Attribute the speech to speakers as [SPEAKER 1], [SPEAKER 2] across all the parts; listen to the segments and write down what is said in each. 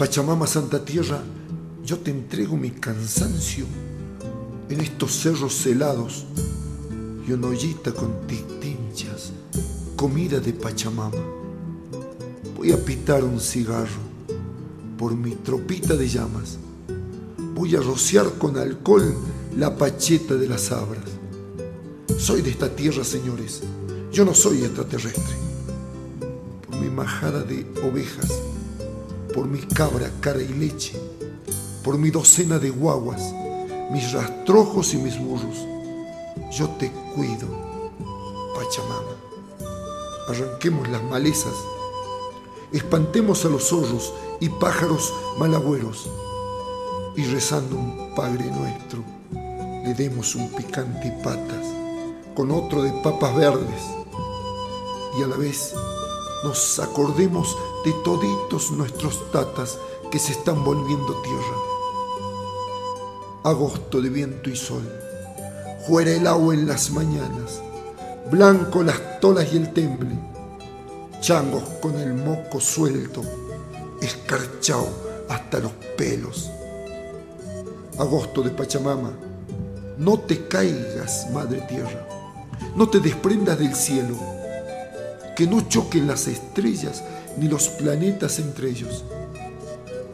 [SPEAKER 1] Pachamama Santa Tierra, yo te entrego mi cansancio en estos cerros helados y una ollita con tinchas, comida de Pachamama. Voy a pitar un cigarro por mi tropita de llamas. Voy a rociar con alcohol la pacheta de las abras. Soy de esta tierra, señores. Yo no soy extraterrestre mi majada de ovejas, por mi cabra, cara y leche, por mi docena de guaguas, mis rastrojos y mis burros. Yo te cuido, Pachamama. Arranquemos las malezas, espantemos a los zorros y pájaros malagüeros, y rezando un Padre nuestro, le demos un picante y patas con otro de papas verdes, y a la vez nos acordemos de toditos nuestros tatas que se están volviendo tierra. Agosto de viento y sol, fuera el agua en las mañanas, blanco las tolas y el temble, changos con el moco suelto, escarchao hasta los pelos. Agosto de Pachamama, no te caigas, madre tierra, no te desprendas del cielo que no choquen las estrellas ni los planetas entre ellos,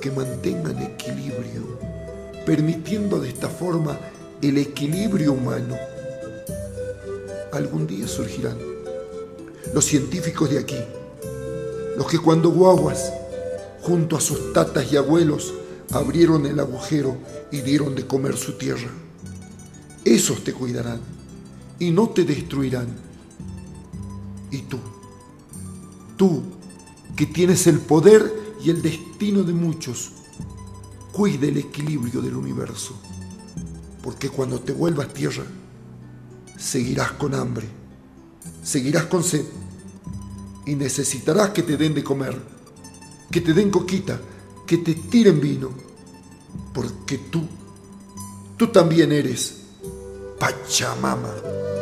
[SPEAKER 1] que mantengan equilibrio, permitiendo de esta forma el equilibrio humano. Algún día surgirán los científicos de aquí, los que cuando guaguas, junto a sus tatas y abuelos, abrieron el agujero y dieron de comer su tierra. Esos te cuidarán y no te destruirán. ¿Y tú? Tú, que tienes el poder y el destino de muchos, cuida el equilibrio del universo, porque cuando te vuelvas tierra, seguirás con hambre, seguirás con sed y necesitarás que te den de comer, que te den coquita, que te tiren vino, porque tú, tú también eres Pachamama.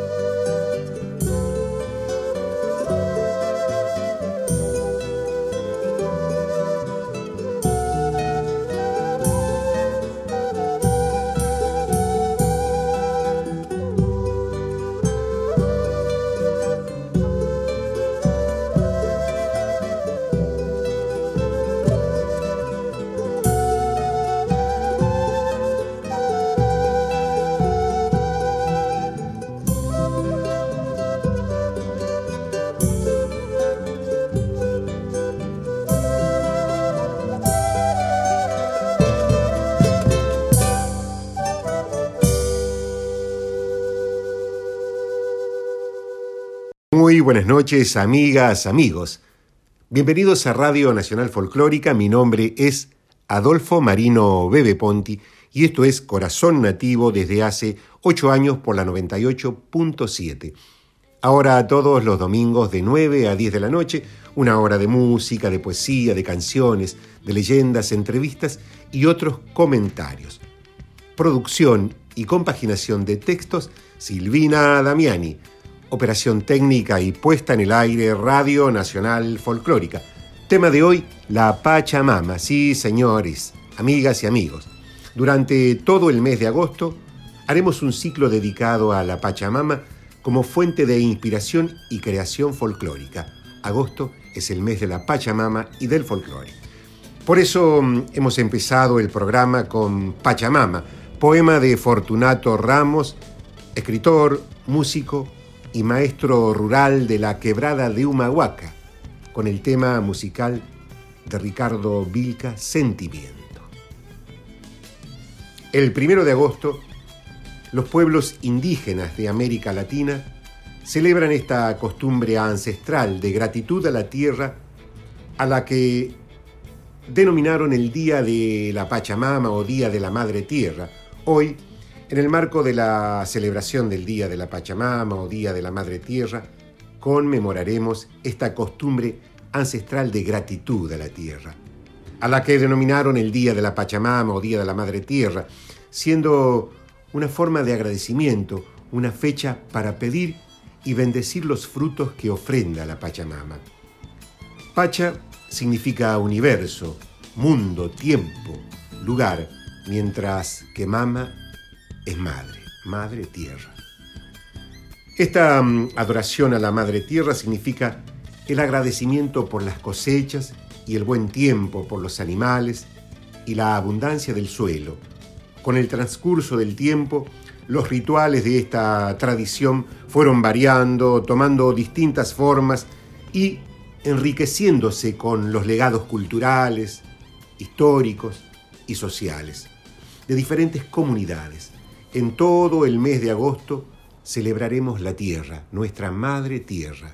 [SPEAKER 2] Muy buenas noches, amigas, amigos. Bienvenidos a Radio Nacional Folclórica. Mi nombre es Adolfo Marino Bebe Ponti y esto es Corazón Nativo desde hace ocho años por la 98.7. Ahora todos los domingos de 9 a 10 de la noche, una hora de música, de poesía, de canciones, de leyendas, entrevistas y otros comentarios. Producción y compaginación de textos, Silvina Damiani. Operación técnica y puesta en el aire Radio Nacional Folclórica. Tema de hoy, la Pachamama. Sí, señores, amigas y amigos. Durante todo el mes de agosto haremos un ciclo dedicado a la Pachamama como fuente de inspiración y creación folclórica. Agosto es el mes de la Pachamama y del folclore. Por eso mm, hemos empezado el programa con Pachamama, poema de Fortunato Ramos, escritor, músico, y maestro rural de la quebrada de Humahuaca, con el tema musical de Ricardo Vilca, Sentimiento. El primero de agosto, los pueblos indígenas de América Latina celebran esta costumbre ancestral de gratitud a la tierra a la que denominaron el Día de la Pachamama o Día de la Madre Tierra. Hoy, en el marco de la celebración del Día de la Pachamama o Día de la Madre Tierra, conmemoraremos esta costumbre ancestral de gratitud a la tierra, a la que denominaron el Día de la Pachamama o Día de la Madre Tierra, siendo una forma de agradecimiento, una fecha para pedir y bendecir los frutos que ofrenda la Pachamama. Pacha significa universo, mundo, tiempo, lugar, mientras que mama es madre, madre tierra. Esta mm, adoración a la madre tierra significa el agradecimiento por las cosechas y el buen tiempo por los animales y la abundancia del suelo. Con el transcurso del tiempo, los rituales de esta tradición fueron variando, tomando distintas formas y enriqueciéndose con los legados culturales, históricos y sociales de diferentes comunidades. En todo el mes de agosto celebraremos la tierra, nuestra madre tierra.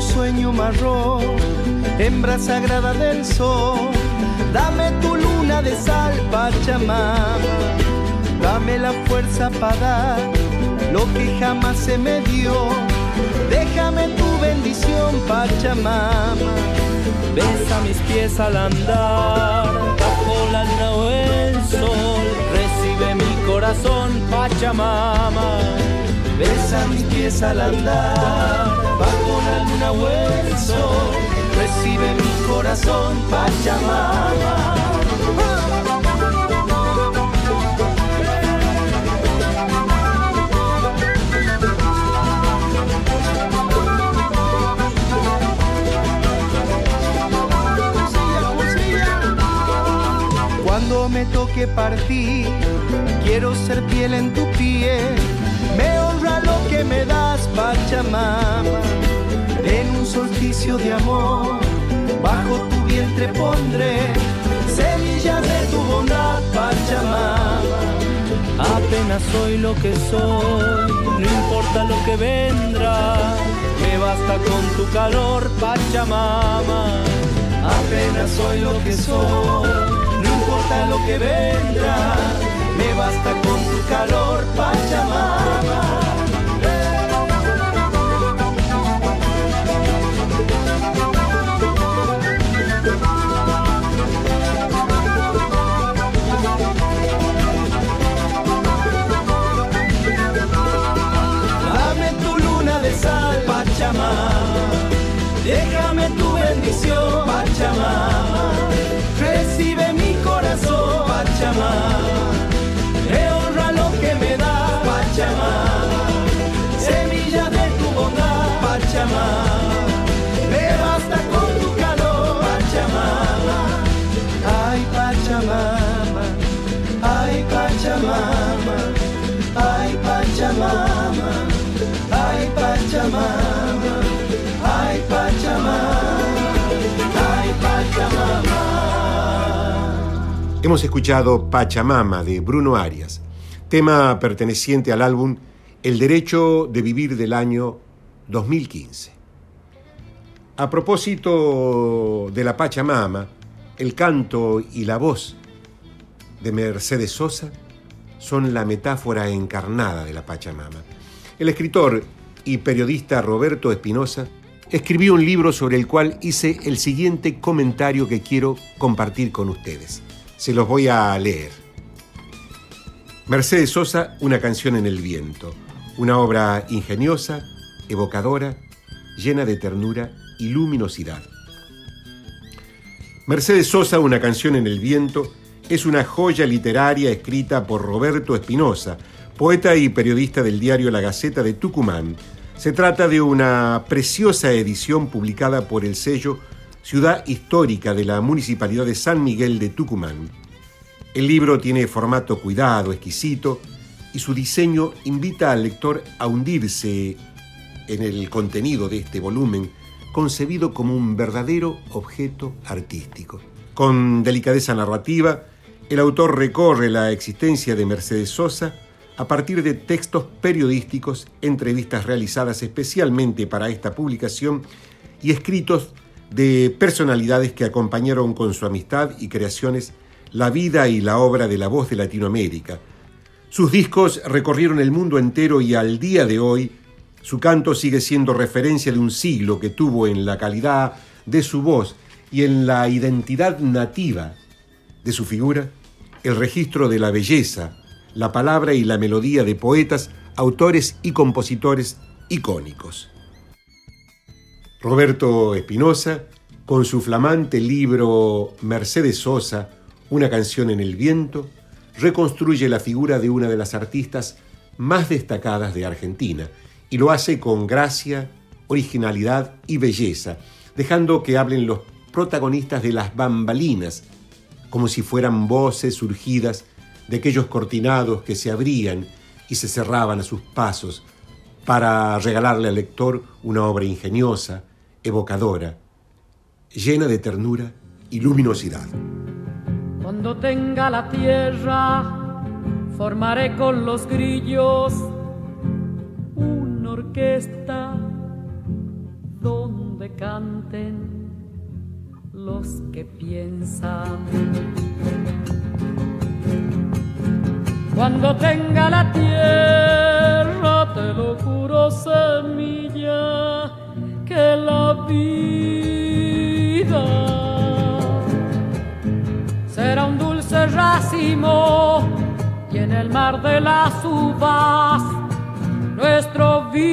[SPEAKER 3] sueño marrón, hembra sagrada del sol. Dame tu luna de sal, Pachamama. Dame la fuerza para dar lo que jamás se me dio. Déjame tu bendición, Pachamama. Besa mis pies al andar, bajo la o el sol. Recibe mi corazón, Pachamama. Besa mis pies al andar la luna o sol, recibe mi corazón Pachamama. Toque partir, quiero ser piel en tu piel. Me honra lo que me das, Pachamama en un solsticio de amor, bajo tu vientre pondré semillas de tu bondad, Pachamama. Apenas soy lo que soy, no importa lo que vendrá, me basta con tu calor, Pachamama. Apenas soy lo que soy, importa lo que vendrá, me basta con tu calor, Pachamama. Pachamama. Me honra lo que me da, Pachamama. Semilla de tu bondad, Pachamama. Me basta con tu calor, Pachamama. Ay, Pachamama. Ay, Pachamama. Ay, Pachamama. Ay, Pachamama.
[SPEAKER 2] Hemos escuchado Pachamama de Bruno Arias, tema perteneciente al álbum El Derecho de Vivir del año 2015. A propósito de la Pachamama, el canto y la voz de Mercedes Sosa son la metáfora encarnada de la Pachamama. El escritor y periodista Roberto Espinosa escribió un libro sobre el cual hice el siguiente comentario que quiero compartir con ustedes. Se los voy a leer. Mercedes Sosa, Una canción en el viento. Una obra ingeniosa, evocadora, llena de ternura y luminosidad. Mercedes Sosa, Una canción en el viento, es una joya literaria escrita por Roberto Espinosa, poeta y periodista del diario La Gaceta de Tucumán. Se trata de una preciosa edición publicada por el sello Ciudad Histórica de la Municipalidad de San Miguel de Tucumán. El libro tiene formato cuidado, exquisito, y su diseño invita al lector a hundirse en el contenido de este volumen concebido como un verdadero objeto artístico. Con delicadeza narrativa, el autor recorre la existencia de Mercedes Sosa a partir de textos periodísticos, entrevistas realizadas especialmente para esta publicación y escritos de personalidades que acompañaron con su amistad y creaciones la vida y la obra de la voz de Latinoamérica. Sus discos recorrieron el mundo entero y al día de hoy su canto sigue siendo referencia de un siglo que tuvo en la calidad de su voz y en la identidad nativa de su figura el registro de la belleza, la palabra y la melodía de poetas, autores y compositores icónicos. Roberto Espinosa, con su flamante libro Mercedes Sosa, Una canción en el viento, reconstruye la figura de una de las artistas más destacadas de Argentina y lo hace con gracia, originalidad y belleza, dejando que hablen los protagonistas de las bambalinas, como si fueran voces surgidas de aquellos cortinados que se abrían y se cerraban a sus pasos para regalarle al lector una obra ingeniosa, evocadora, llena de ternura y luminosidad.
[SPEAKER 4] Cuando tenga la tierra, formaré con los grillos una orquesta donde canten los que piensan. Cuando tenga la tierra, te lo juro, semilla, la vida será un dulce racimo y en el mar de las uvas nuestro vino.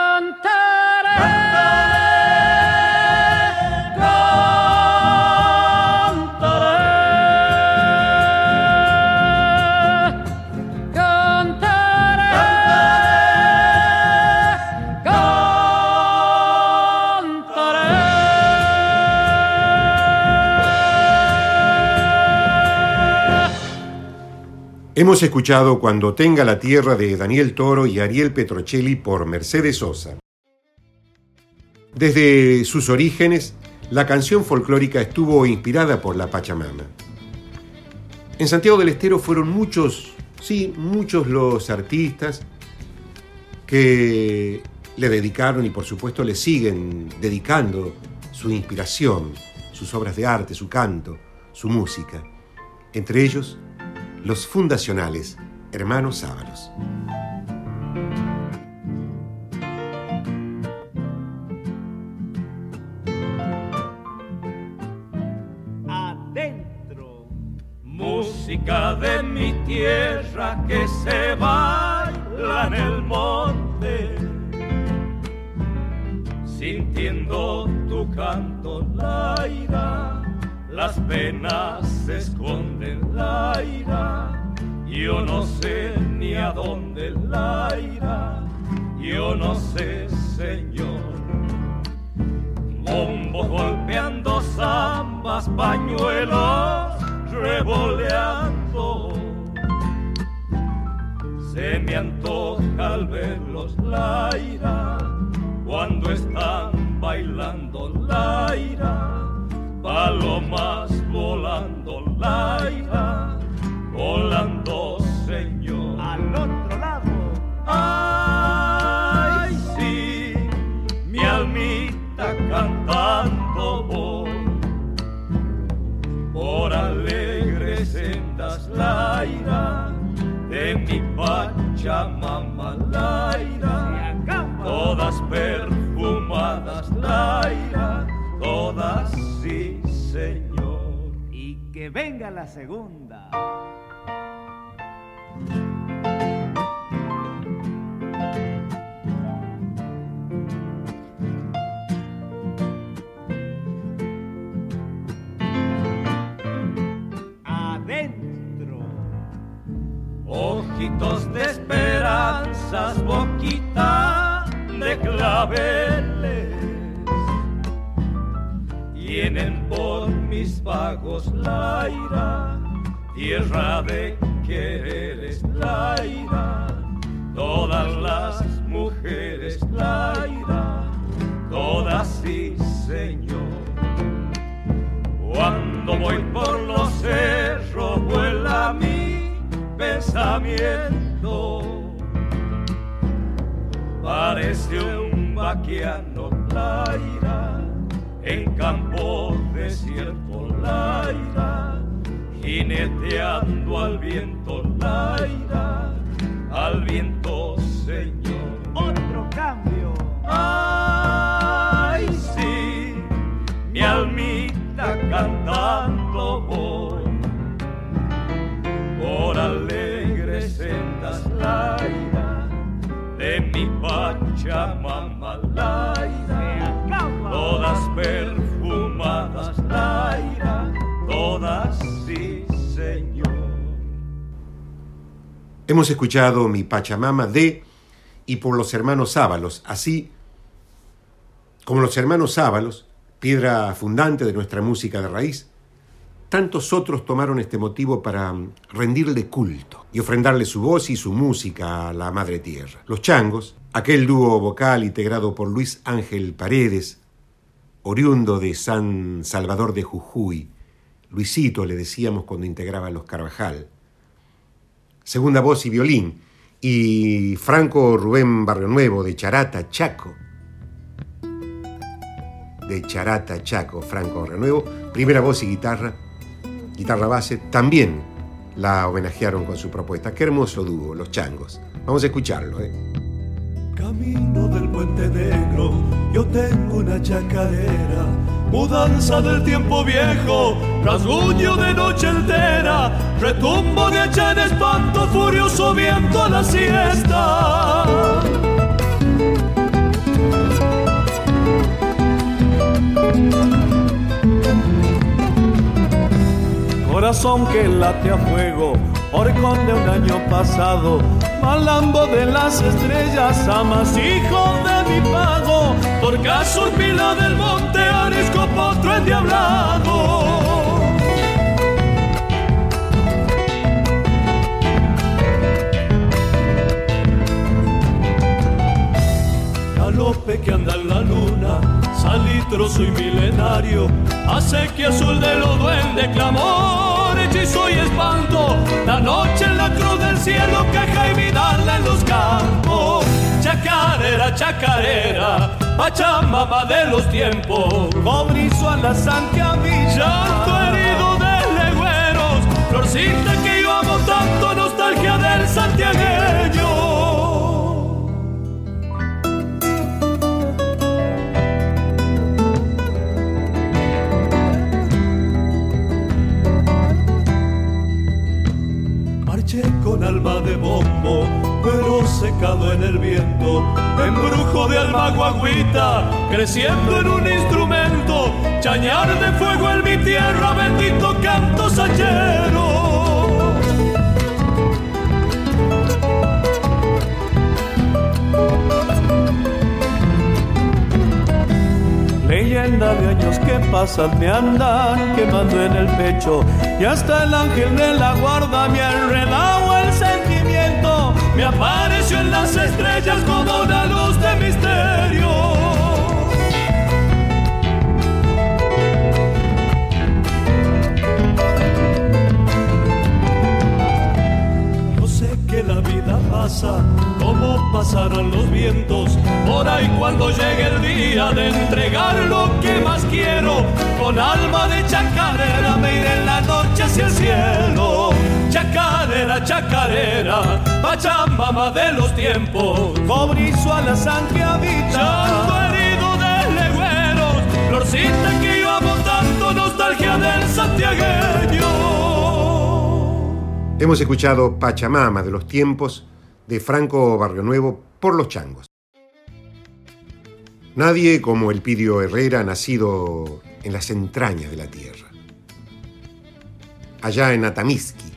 [SPEAKER 2] Hemos escuchado Cuando tenga la tierra de Daniel Toro y Ariel Petrocelli por Mercedes Sosa. Desde sus orígenes, la canción folclórica estuvo inspirada por la Pachamama. En Santiago del Estero fueron muchos, sí, muchos los artistas que le dedicaron y por supuesto le siguen dedicando su inspiración, sus obras de arte, su canto, su música. Entre ellos, los fundacionales Hermanos Sábalos.
[SPEAKER 5] Adentro, música de mi tierra que se baila en el monte, las penas se esconden la ira, yo no sé ni a dónde la ira, yo no sé, Señor. Bombo golpeando zambas, pañuelos revoleando. se me antoja al verlos la ira cuando están bailando la ira, palomas volando la ira, volando señor.
[SPEAKER 3] Al otro lado.
[SPEAKER 5] Ay, sí, mi almita cantando voy. Por alegres sendas la ira de mi Pachamama Laira, todas perfumadas Laira,
[SPEAKER 3] que venga la segunda.
[SPEAKER 5] ojitos de esperanzas, boquita de claveles. Tienen por mis vagos la ira, tierra de quereres la ira, todas las mujeres la ira, todas sí, Señor. Cuando voy por los cerros, vuela mi pensamiento parece un vaquiano laira en jineteando al viento laira al viento señor.
[SPEAKER 3] Otro cambio.
[SPEAKER 5] Ay sí mi almita cantando voy. Por alegres sendas laira de mi Pachamama
[SPEAKER 2] Hemos escuchado mi Pachamama de y por los hermanos Ábalos, así como los hermanos Ábalos, piedra fundante de nuestra música de raíz, tantos otros tomaron este motivo para mm, rendirle culto y ofrendarle su voz y su música a la Madre Tierra. Los Changos, aquel dúo vocal integrado por Luis Ángel Paredes, oriundo de San Salvador de Jujuy, Luisito le decíamos cuando integraba los Carvajal, segunda voz y violín, y Franco Rubén Barrio Nuevo de Charata, Chaco, de Charata, Chaco, Franco Barrio Nuevo, primera voz y guitarra, guitarra base, también la homenajearon con su propuesta. Qué hermoso dúo, los changos. Vamos a escucharlo. ¿eh?
[SPEAKER 6] Camino del puente negro, yo tengo una chacarera, mudanza del tiempo viejo, rasguño de noche entera, retumbo de hacha en espanto, furioso viento a la siesta. corazón que late a fuego, orcón de un año pasado, malambo de las estrellas, amas hijo de mi pago, por caso pila del monte, arisco potro endiablado. Galope que anda en la luna salitro soy milenario, que azul de los duendes, clamor, hechizo y espanto, la noche en la cruz del cielo, queja y vidal en los campos, chacarera, chacarera, pachamama de los tiempos, cobrizo a la santa llanto herido de legüeros, florcita que yo amo tanto, nostalgia del santiagueño. Alma de bombo, pero secado en el viento, embrujo de alma guaguita, creciendo en un instrumento, chañar de fuego en mi tierra, bendito canto sachero. de años que pasan me andan quemando en el pecho. Y hasta el ángel de la guarda me ha enredado el sentimiento, me apareció en las estrellas como una luz. Pasa, como pasarán los vientos. Por ahí cuando llegue el día de entregar lo que más quiero, con alma de chacarera me iré en la noche hacia el cielo. Chacarera, chacarera, pachamama de los tiempos, cobrizo a la sangre herido de legüeros, florcita que yo amo tanto, nostalgia del santiagueño.
[SPEAKER 2] Hemos escuchado Pachamama de los tiempos de Franco Barrio Nuevo por los changos. Nadie como el Pidio Herrera nacido en las entrañas de la tierra. Allá en Atamiski,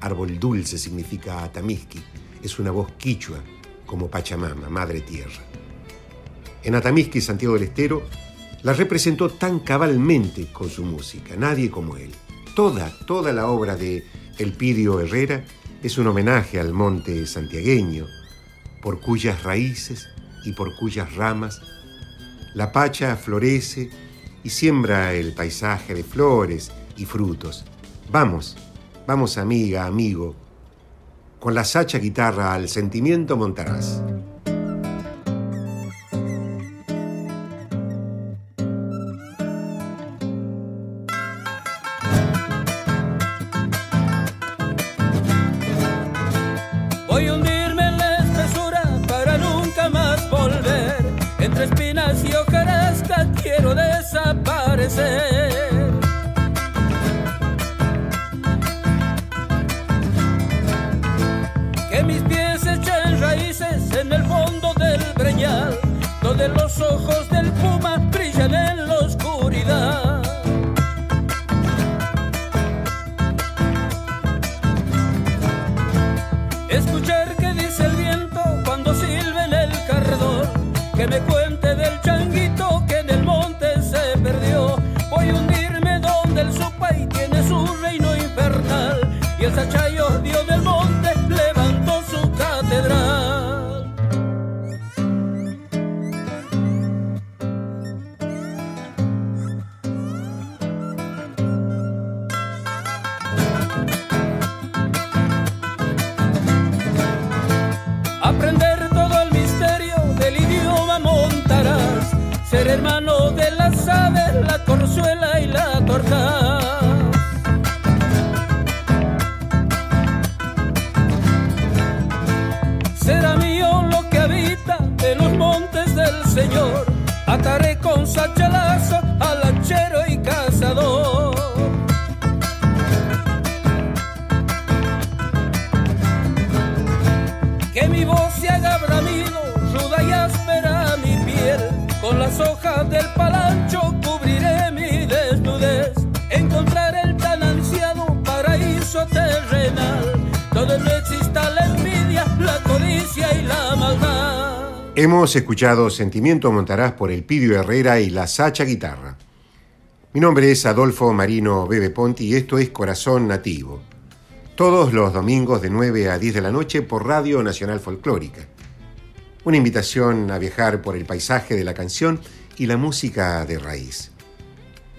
[SPEAKER 2] árbol dulce significa Atamiski, es una voz quichua como Pachamama, madre tierra. En Atamiski, Santiago del Estero, la representó tan cabalmente con su música, nadie como él. Toda, toda la obra de el Pidio Herrera es un homenaje al monte santiagueño, por cuyas raíces y por cuyas ramas la pacha florece y siembra el paisaje de flores y frutos. Vamos, vamos amiga, amigo, con la sacha guitarra al sentimiento montarás.
[SPEAKER 7] Que mis pies echen raíces en el fondo del breñal, donde los ojos
[SPEAKER 2] Hemos escuchado Sentimiento Montarás por el Pidio Herrera y la Sacha Guitarra. Mi nombre es Adolfo Marino Bebe Ponti y esto es Corazón Nativo. Todos los domingos de 9 a 10 de la noche por Radio Nacional Folclórica. Una invitación a viajar por el paisaje de la canción y la música de raíz.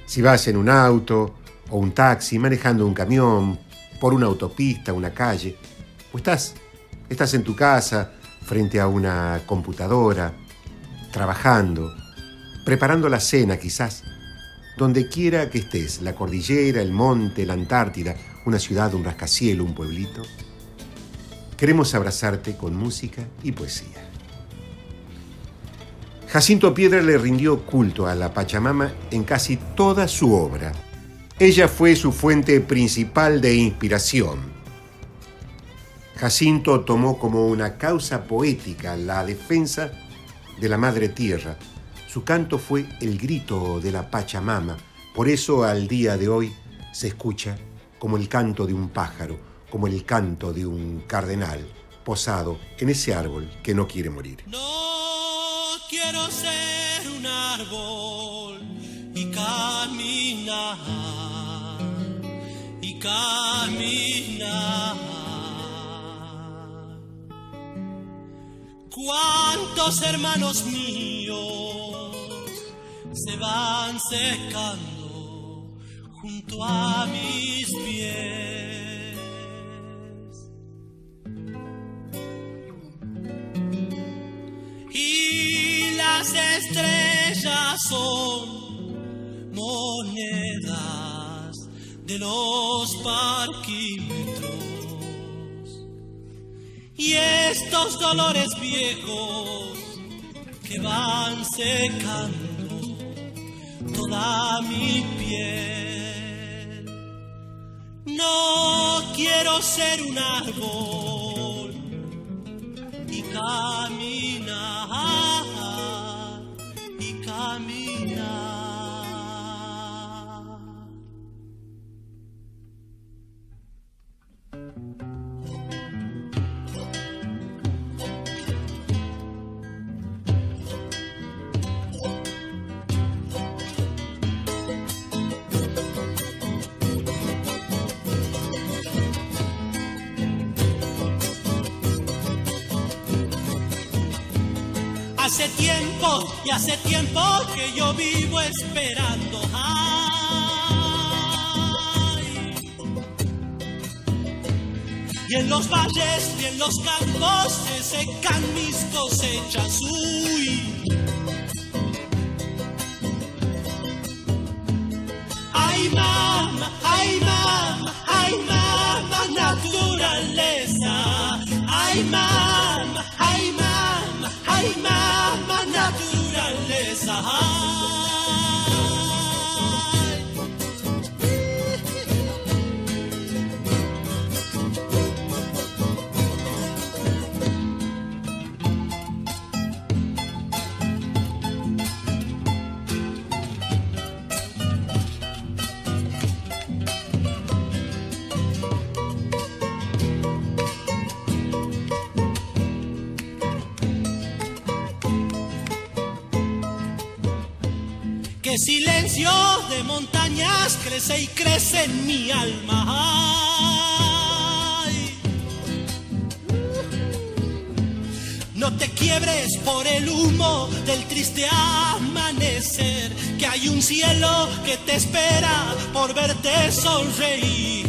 [SPEAKER 2] Si vas en un auto o un taxi, manejando un camión, por una autopista, una calle, o estás, estás en tu casa, frente a una computadora, trabajando, preparando la cena quizás, donde quiera que estés, la cordillera, el monte, la Antártida, una ciudad, un rascacielo, un pueblito, queremos abrazarte con música y poesía. Jacinto Piedra le rindió culto a la Pachamama en casi toda su obra. Ella fue su fuente principal de inspiración. Jacinto tomó como una causa poética la defensa de la Madre Tierra. Su canto fue el grito de la Pachamama. Por eso al día de hoy se escucha como el canto de un pájaro, como el canto de un cardenal posado en ese árbol que no quiere morir.
[SPEAKER 8] No quiero ser un árbol y caminar y caminar. Cuántos hermanos míos se van secando junto a mis pies. Y las estrellas son monedas de los parquímetros. Y estos dolores viejos que van secando toda mi piel. No quiero ser un árbol y caminar Hace tiempo y hace tiempo que yo vivo esperando. Y en los valles y en los campos se secan mis cosechas. Ay, mamá, ay, mamá, ay, mamá, naturaleza. Ay, mamá, ay, mamá, ay, mamá, naturaleza. Silencio de montañas crece y crece en mi alma. No te quiebres por el humo del triste amanecer, que hay un cielo que te espera por verte sonreír.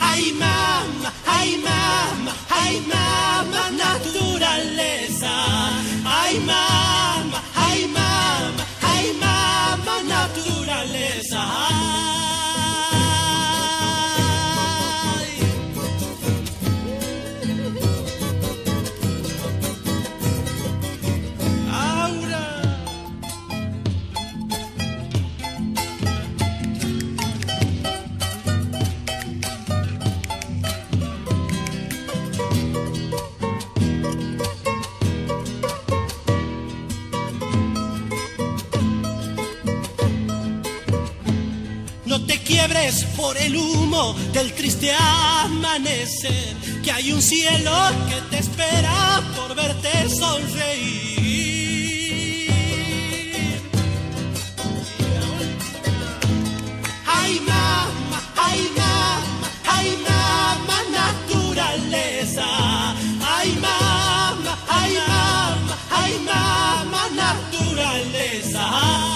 [SPEAKER 8] Ay, mamá, ay, mamá, ay, mamá, naturaleza. Ay, mamá, ay, mamá, ay, mamá, naturaleza. Por el humo del triste amanecer, que hay un cielo que te espera por verte sonreír. Ay, mamá, ay, mamá, ay, mamá, naturaleza. Ay, mamá, ay, mamá, ay, mamá, naturaleza.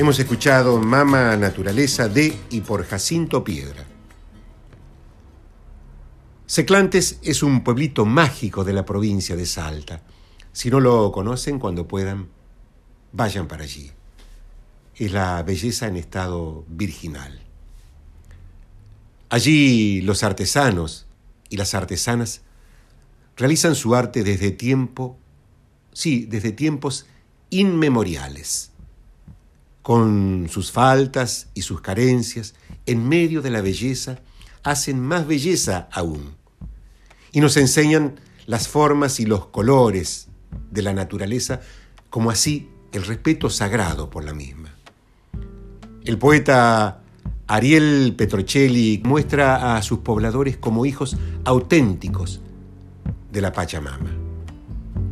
[SPEAKER 2] Hemos escuchado Mama Naturaleza de y por Jacinto Piedra. Seclantes es un pueblito mágico de la provincia de Salta. Si no lo conocen, cuando puedan, vayan para allí. Es la belleza en estado virginal. Allí los artesanos y las artesanas realizan su arte desde tiempo, sí, desde tiempos inmemoriales con sus faltas y sus carencias, en medio de la belleza, hacen más belleza aún. Y nos enseñan las formas y los colores de la naturaleza, como así el respeto sagrado por la misma. El poeta Ariel Petrocelli muestra a sus pobladores como hijos auténticos de la Pachamama.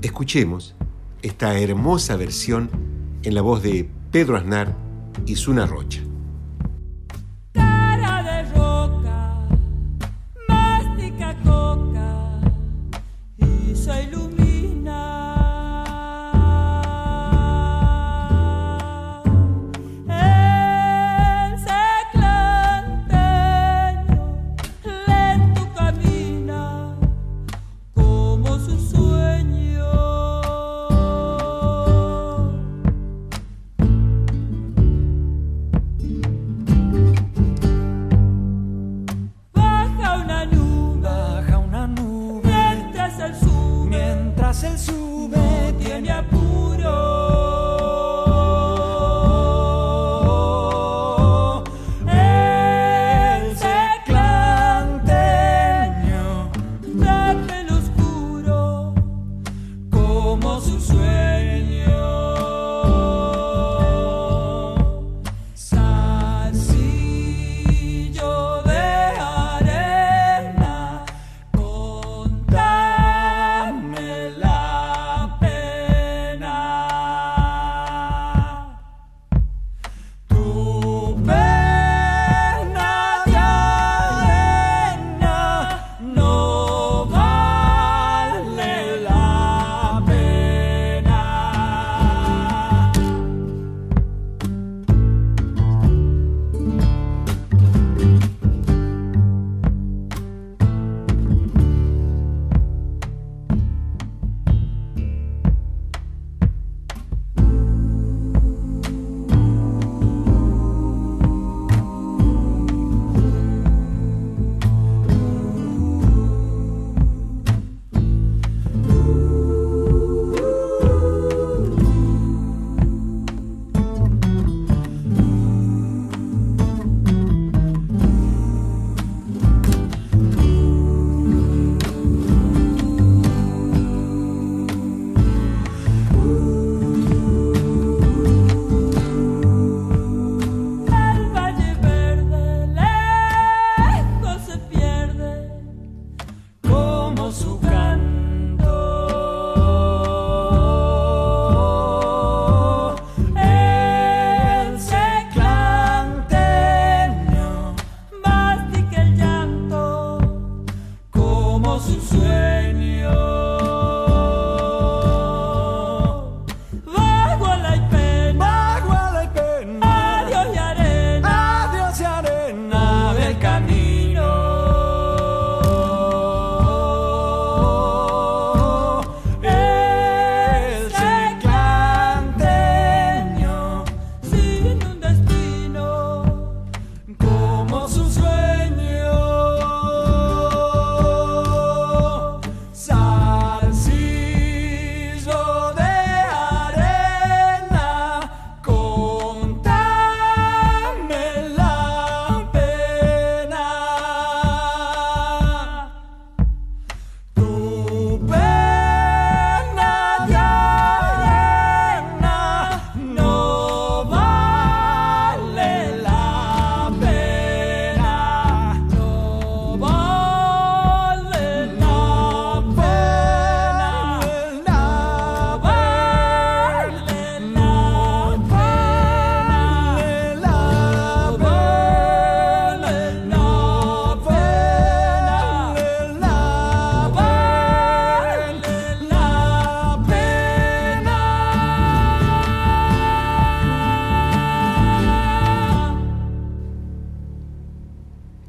[SPEAKER 2] Escuchemos esta hermosa versión en la voz de Pedro Aznar y Zuna Rocha.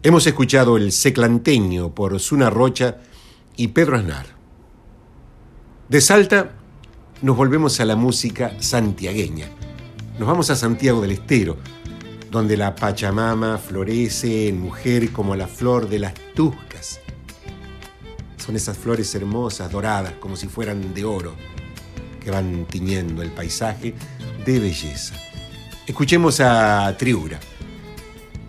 [SPEAKER 2] Hemos escuchado el Seclanteño por Zuna Rocha y Pedro Aznar. De Salta nos volvemos a la música santiagueña. Nos vamos a Santiago del Estero, donde la Pachamama florece en mujer como la flor de las tuscas. Son esas flores hermosas, doradas, como si fueran de oro, que van tiñendo el paisaje de belleza. Escuchemos a Triura.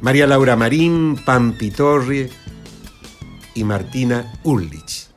[SPEAKER 2] María Laura Marín, Pampi Torre y Martina Ulrich.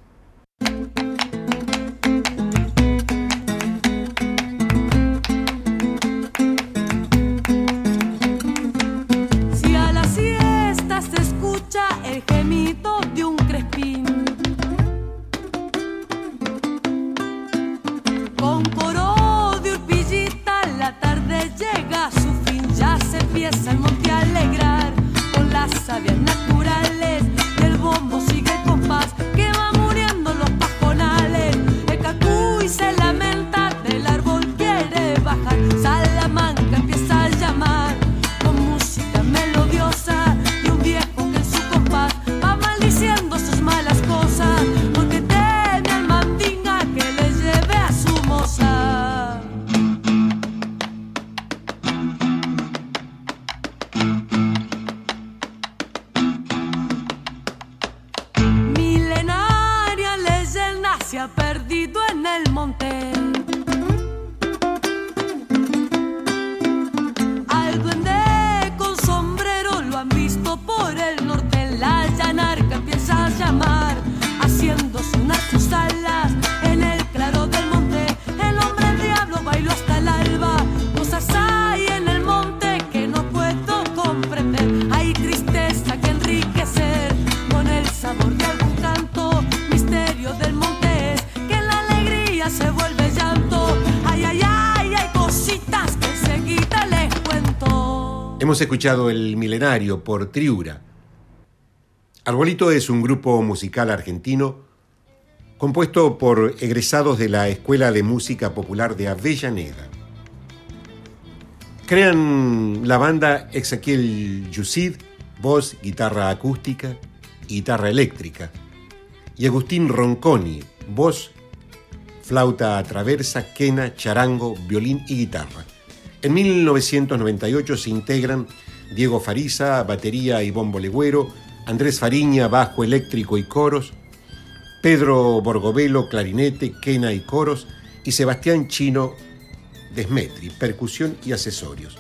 [SPEAKER 2] Hemos escuchado El Milenario por Triura. Arbolito es un grupo musical argentino compuesto por egresados de la Escuela de Música Popular de Avellaneda. Crean la banda Ezequiel Yusid, voz, guitarra acústica guitarra eléctrica, y Agustín Ronconi, voz, flauta traversa, quena, charango, violín y guitarra. En 1998 se integran Diego Farisa, batería y bombo legüero, Andrés Fariña, bajo eléctrico y coros, Pedro Borgovelo, clarinete, quena y coros, y Sebastián Chino, desmetri, percusión y accesorios.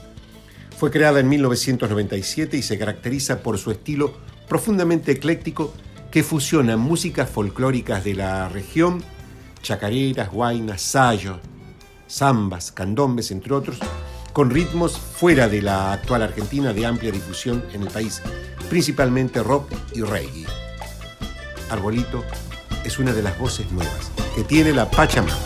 [SPEAKER 2] Fue creada en 1997 y se caracteriza por su estilo profundamente ecléctico que fusiona músicas folclóricas de la región, chacareras, guainas, sayos, zambas, candombes, entre otros, con ritmos fuera de la actual Argentina de amplia difusión en el país, principalmente rock y reggae. Arbolito es una de las voces nuevas que tiene la Pachamama.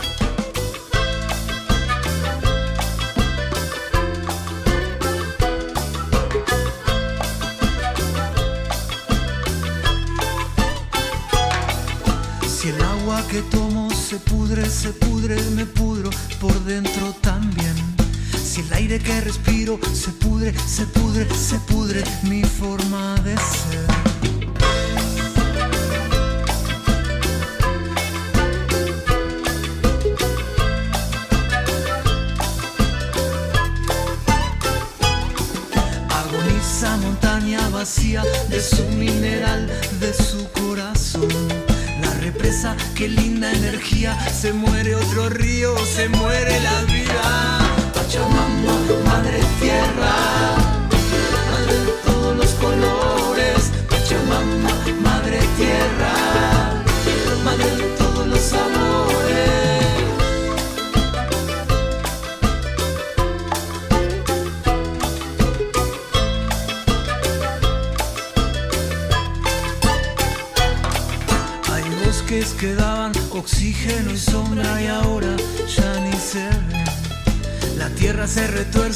[SPEAKER 3] Si el agua que tomo se pudre, se pudre, me pudro por dentro también el aire que respiro se pudre, se pudre, se pudre mi forma de ser. Agoniza montaña vacía de su mineral, de su corazón. La represa, qué linda energía, se muere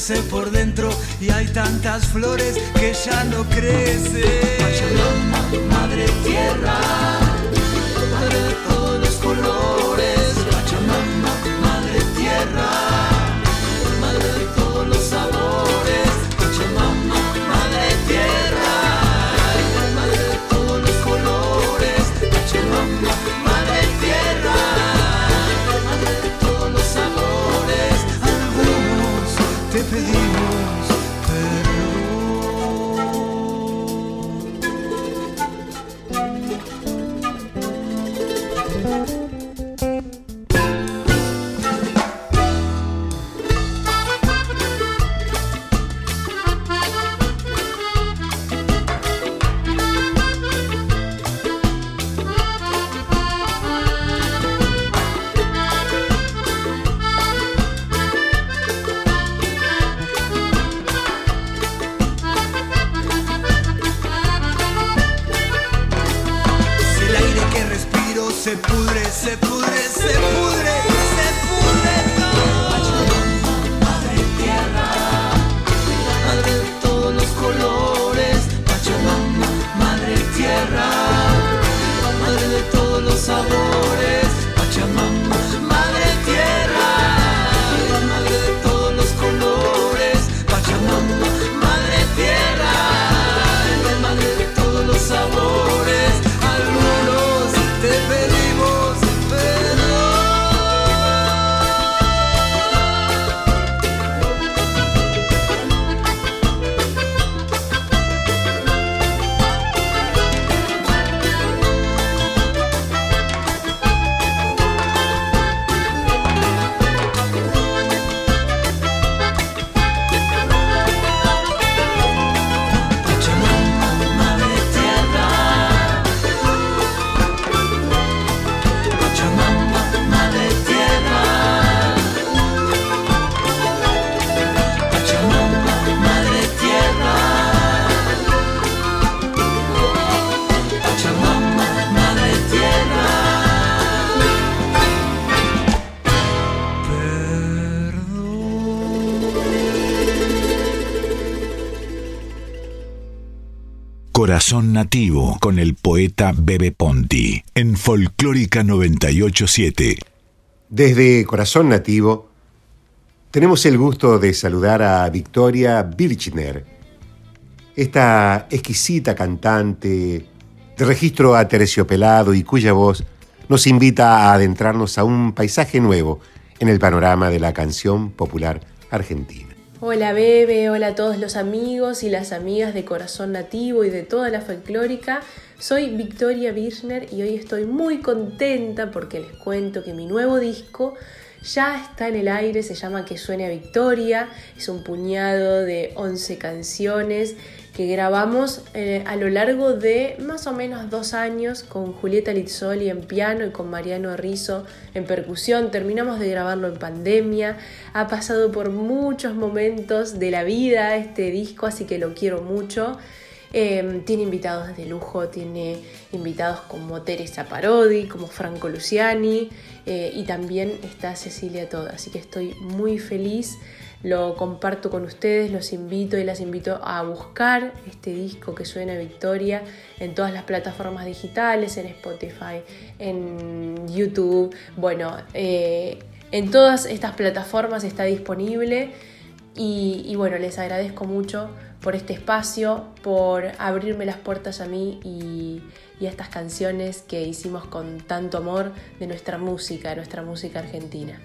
[SPEAKER 3] retuerce por dentro y hay tantas flores que ya no crecen. Pachamama, madre tierra, madre de
[SPEAKER 9] Corazón Nativo con el poeta Bebe Ponti en Folclórica 987.
[SPEAKER 2] Desde Corazón Nativo tenemos el gusto de saludar a Victoria Birchner, esta exquisita cantante de registro aterciopelado y cuya voz nos invita a adentrarnos a un paisaje nuevo en el panorama de la canción popular argentina.
[SPEAKER 10] Hola Bebe, hola a todos los amigos y las amigas de Corazón Nativo y de toda la folclórica. Soy Victoria Birchner y hoy estoy muy contenta porque les cuento que mi nuevo disco ya está en el aire, se llama Que suene a Victoria, es un puñado de 11 canciones que grabamos eh, a lo largo de más o menos dos años con Julieta Lizzoli en piano y con Mariano Rizzo en percusión. Terminamos de grabarlo en pandemia. Ha pasado por muchos momentos de la vida este disco, así que lo quiero mucho. Eh, tiene invitados de lujo, tiene invitados como Teresa Parodi, como Franco Luciani eh, y también está Cecilia Toda. Así que estoy muy feliz lo comparto con ustedes, los invito y las invito a buscar este disco que suena Victoria en todas las plataformas digitales, en Spotify, en YouTube, bueno, eh, en todas estas plataformas está disponible y, bueno, les agradezco mucho por este espacio, por abrirme las puertas a mí y, y a estas canciones que hicimos con tanto amor de nuestra música, nuestra música argentina.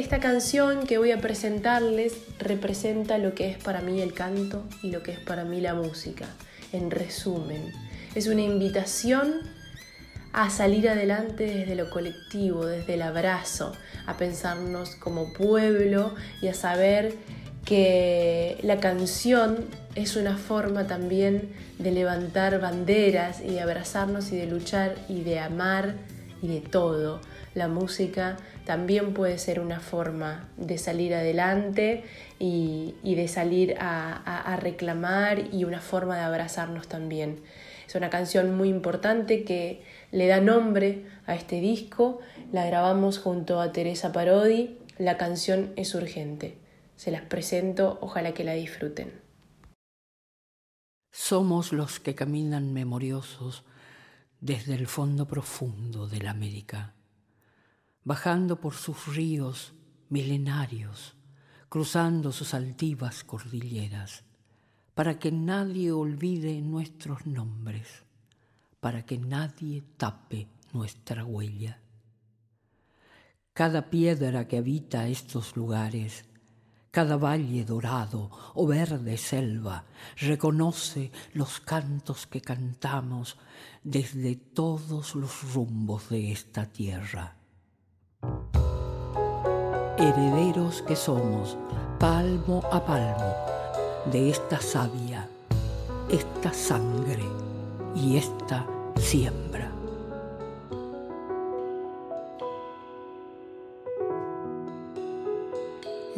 [SPEAKER 10] Esta canción que voy a presentarles representa lo que es para mí el canto y lo que es para mí la música. En resumen, es una invitación a salir adelante desde lo colectivo, desde el abrazo, a pensarnos como pueblo y a saber que la canción es una forma también de levantar banderas y de abrazarnos y de luchar y de amar y de todo. La música también puede ser una forma de salir adelante y, de salir a, reclamar y una forma de abrazarnos también. Es una canción muy importante que le da nombre a este disco. La grabamos junto a Teresa Parodi. La canción es urgente. Se las presento, ojalá que la disfruten.
[SPEAKER 11] Somos los que caminan memoriosos desde el fondo profundo de la América bajando por sus ríos milenarios, cruzando sus altivas cordilleras, para que nadie olvide nuestros nombres, para que nadie tape nuestra huella. Cada piedra que habita estos lugares, cada valle dorado o verde selva, reconoce los cantos que cantamos desde todos los rumbos de esta tierra herederos que somos, palmo a palmo, de esta savia, esta sangre y esta siembra.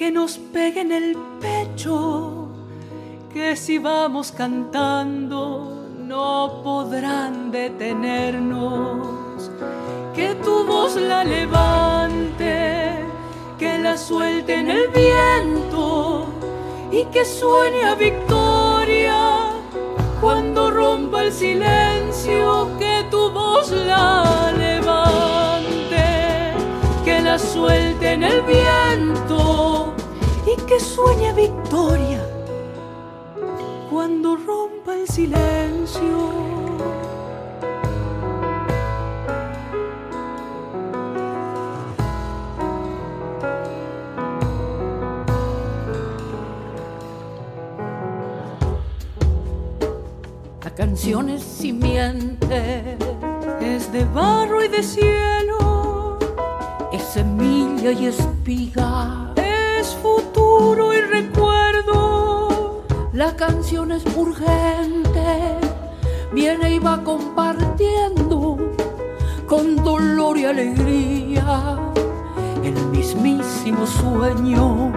[SPEAKER 12] que nos pegue en el pecho, que si vamos cantando no podrán detenernos. Que tu voz la levante, que la suelte en el viento y que suene a victoria cuando rompa el silencio. Que tu voz la levante, que la suelte en el viento y que suene a victoria cuando rompa el silencio.
[SPEAKER 11] La canción es simiente,
[SPEAKER 12] es de barro y de cielo,
[SPEAKER 11] es semilla y espiga,
[SPEAKER 12] es futuro y recuerdo.
[SPEAKER 11] La canción es urgente, viene y va compartiendo con dolor y alegría el mismísimo sueño.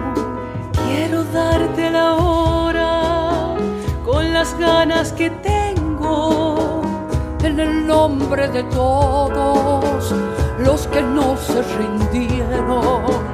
[SPEAKER 12] Quiero darte la hora con las ganas que tengo
[SPEAKER 11] en el nombre de todos los que no se rindieron.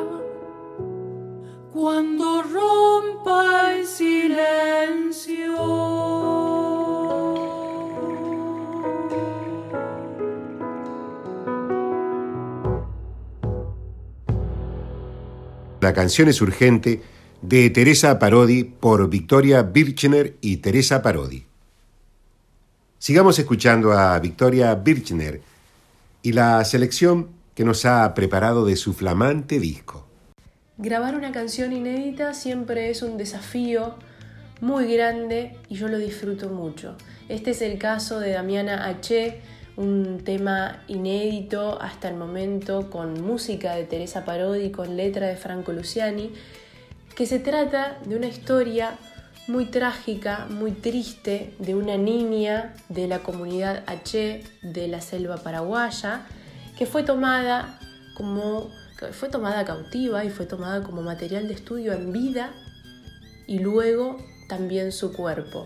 [SPEAKER 12] cuando rompa el silencio.
[SPEAKER 2] La canción es urgente de Teresa Parodi por Victoria Birchner y Teresa Parodi. Sigamos escuchando a Victoria Birchner y la selección que nos ha preparado de su flamante disco.
[SPEAKER 10] Grabar una canción inédita siempre es un desafío muy grande y yo lo disfruto mucho. Este es el caso de Damiana H., un tema inédito hasta el momento con música de Teresa Parodi, con letra de Franco Luciani, que se trata de una historia muy trágica, muy triste, de una niña de la comunidad H de la selva paraguaya, que fue tomada como fue tomada cautiva y fue tomada como material de estudio en vida y luego también su cuerpo.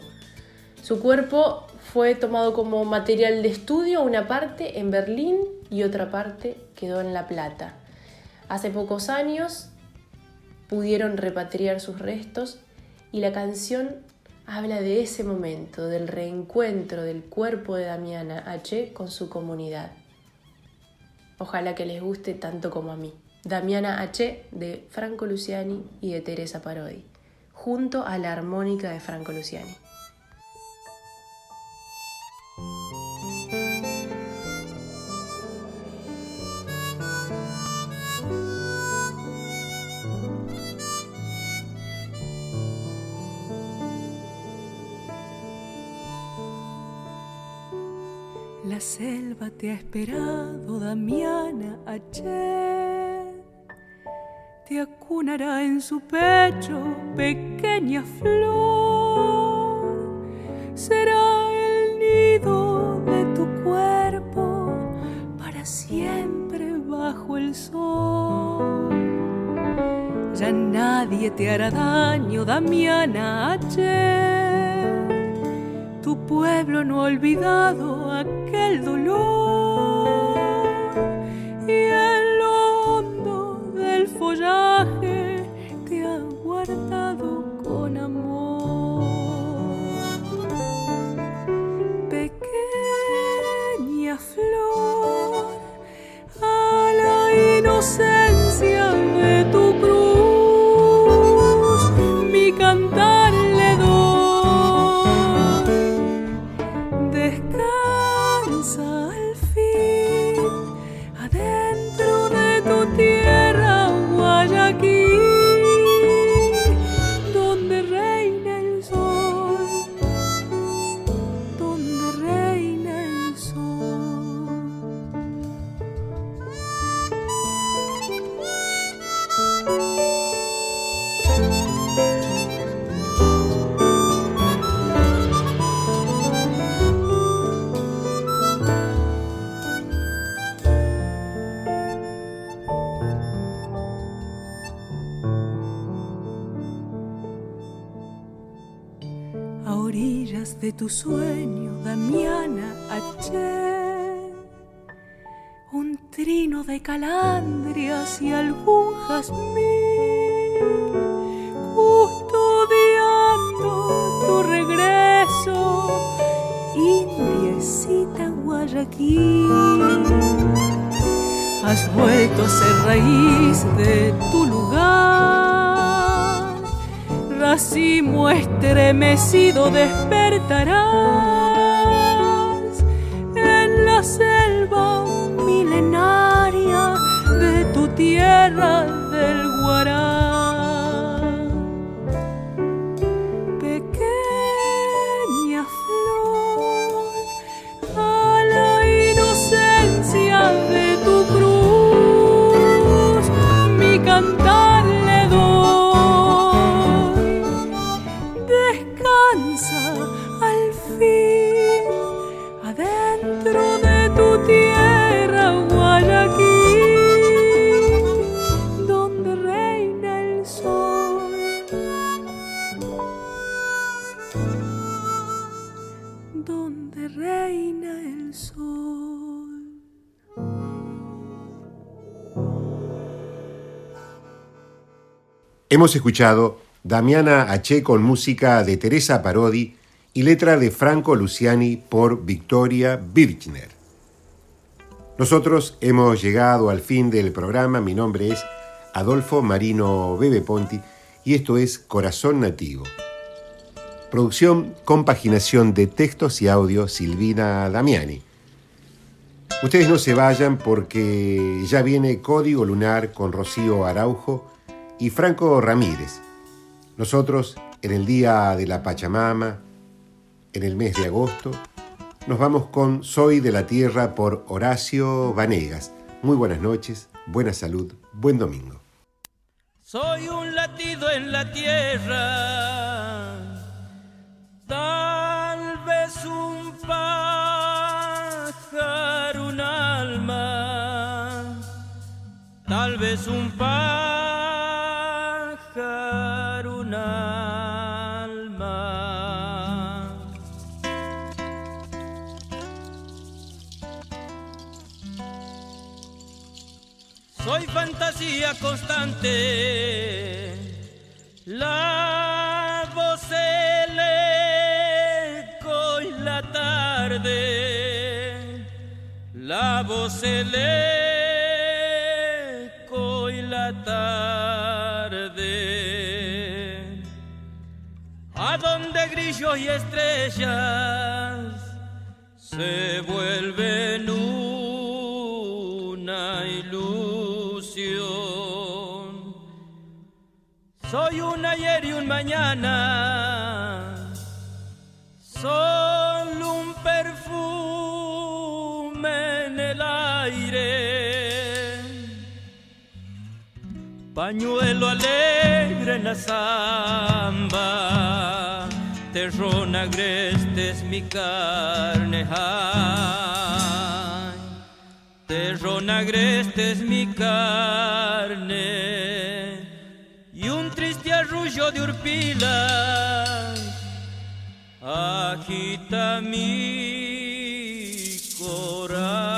[SPEAKER 10] Su cuerpo fue tomado como material de estudio, una parte en Berlín y otra parte quedó en La Plata. Hace pocos años pudieron repatriar sus restos y la canción habla de ese momento, del reencuentro del cuerpo de Damiana H con su comunidad. Ojalá que les guste tanto como a mí. Damiana H de Franco Luciani y de Teresa Parodi, junto a la armónica de Franco Luciani.
[SPEAKER 12] La selva te ha esperado, Damiana H. Te acunará en su pecho, pequeña flor. Será el nido de tu cuerpo para siempre bajo el sol. Ya nadie te hará daño, Damiana H tu pueblo no ha olvidado aquel dolor say de tu sueño, Damiana H. Un trino de calandrias y algún jazmín, custodiando tu regreso, indiecita Guayaquil. Has vuelto a ser raíz de tu lugar, racimo estremecido despertarás en la selva milenaria de tu tierra
[SPEAKER 2] Hemos escuchado Damiana H. con música de Teresa Parodi y letra de Franco Luciani por Victoria Birchner. Nosotros hemos llegado al fin del programa. Mi nombre es Adolfo Marino Bebe Ponti y esto es Corazón Nativo. Producción, compaginación de textos y audio Silvina Damiani. Ustedes no se vayan porque ya viene Código Lunar con Rocío Araujo y Franco Ramírez. Nosotros, en el Día de la Pachamama, en el mes de agosto, nos vamos con Soy de la Tierra por Horacio Vanegas. Muy buenas noches, buena salud, buen domingo.
[SPEAKER 7] Soy un latido en la tierra, tal vez un pájaro, un alma, tal vez un pájaro, fantasía constante, la voz, el eco y la tarde, la voz, el eco y la tarde, a donde grillos y estrellas se vuelven una Soy un ayer y un mañana, solo un perfume en el aire, pañuelo alegre en la samba, terrón agreste es mi carne. Ay, terrón agreste es mi carne arrullo de urpilas agita mi corazón.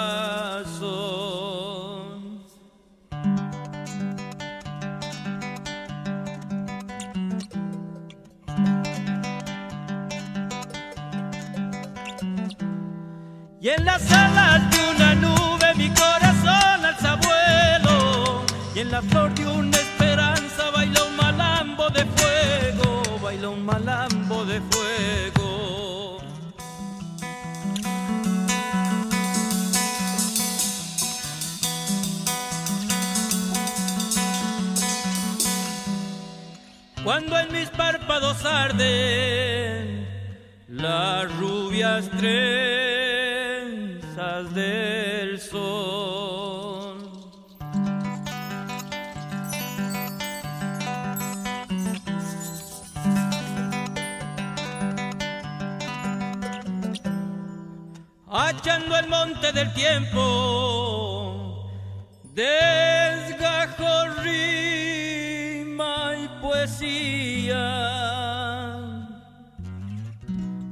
[SPEAKER 7] Y en las alas de una nube mi corazón alza vuelo. Y en la flor de una baila un malambo de fuego. Cuando en mis párpados arden las rubias trenzas El monte del tiempo, desgajo, rima y poesía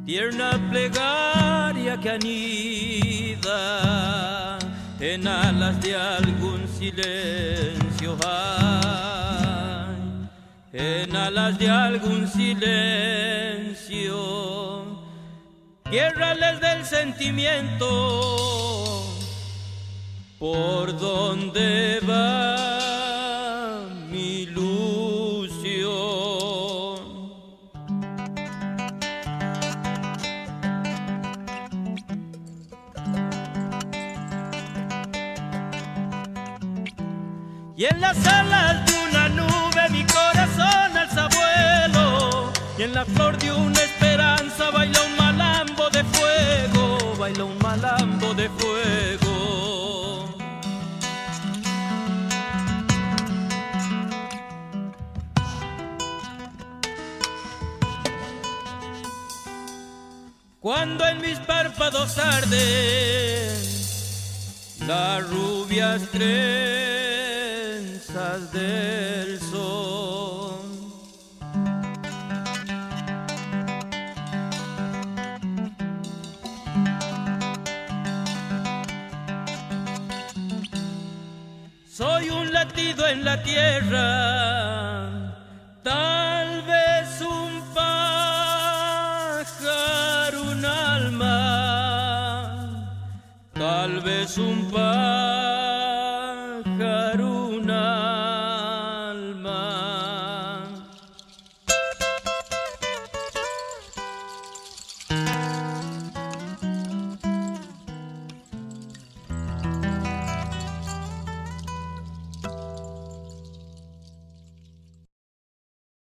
[SPEAKER 7] tierna plegaria que anida en alas de algún silencio hay, en alas de algún silencio, tierrales del sentimiento, por donde va mi ilusión. Y en las alas de una nube mi corazón alza vuelo. Y en la flor de una baila un malambo de fuego. Cuando en mis párpados arden las rubias trenzas del en la tierra,